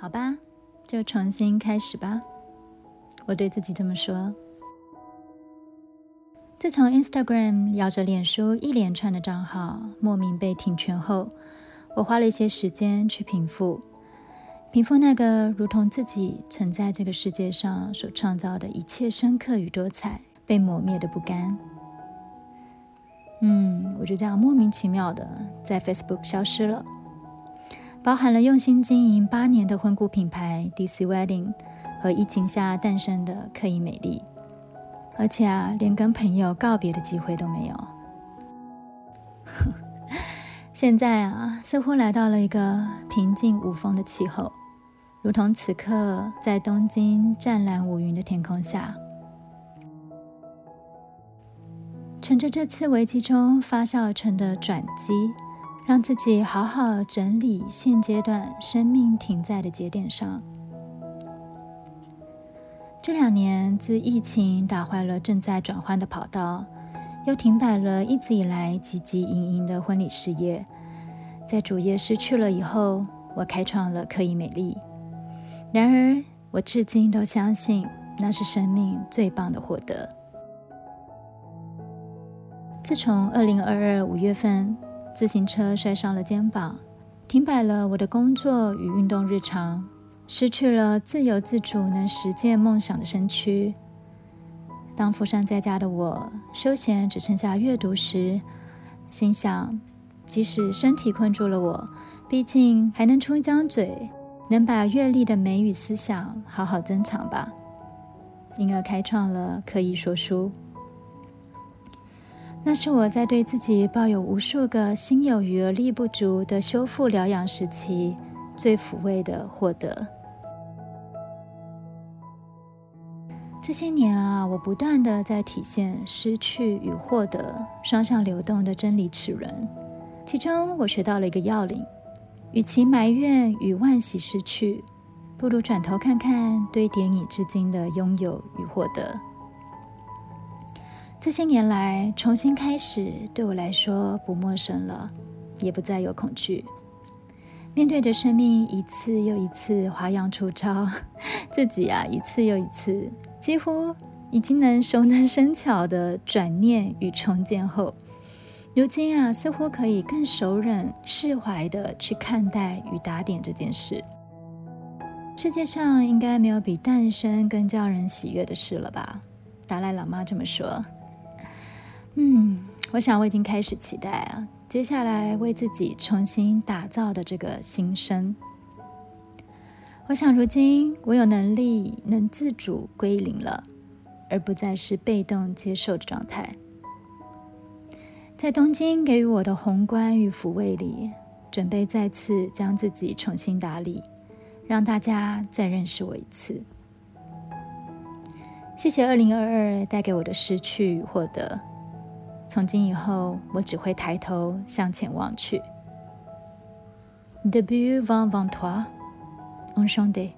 好吧，就重新开始吧。我对自己这么说。自从 Instagram 摇着脸书一连串的账号莫名被停权后，我花了一些时间去平复，平复那个如同自己曾在这个世界上所创造的一切深刻与多彩被磨灭的不甘。嗯，我就这样莫名其妙的在 Facebook 消失了。包含了用心经营八年的婚顾品牌 DC Wedding 和疫情下诞生的刻意美丽，而且啊，连跟朋友告别的机会都没有。现在啊，似乎来到了一个平静无风的气候，如同此刻在东京湛蓝无云的天空下，乘着这次危机中发酵而成的转机。让自己好好整理现阶段生命停在的节点上。这两年，自疫情打坏了正在转换的跑道，又停摆了一直以来汲汲营营的婚礼事业，在主业失去了以后，我开创了刻意美丽。然而，我至今都相信那是生命最棒的获得。自从二零二二五月份。自行车摔伤了肩膀，停摆了我的工作与运动日常，失去了自由自主能实践梦想的身躯。当负伤在家的我，休闲只剩下阅读时，心想，即使身体困住了我，毕竟还能出一张嘴，能把阅历的美与思想好好珍藏吧。因而开创了刻意说书。那是我在对自己抱有无数个心有余而力不足的修复疗养时期最抚慰的获得。这些年啊，我不断的在体现失去与获得双向流动的真理齿轮。其中，我学到了一个要领：与其埋怨与惋惜失去，不如转头看看堆叠你至今的拥有与获得。这些年来，重新开始对我来说不陌生了，也不再有恐惧。面对着生命一次又一次花样出招，自己啊一次又一次，几乎已经能熟能生巧的转念与重建后，如今啊似乎可以更熟稔释怀的去看待与打点这件事。世界上应该没有比诞生更叫人喜悦的事了吧？达赖喇嘛这么说。嗯，我想我已经开始期待啊，接下来为自己重新打造的这个新生。我想如今我有能力能自主归零了，而不再是被动接受的状态。在东京给予我的宏观与抚慰里，准备再次将自己重新打理，让大家再认识我一次。谢谢二零二二带给我的失去与获得。从今以后，我只会抬头向前望去。Debut v e n v e n toi, enchanté。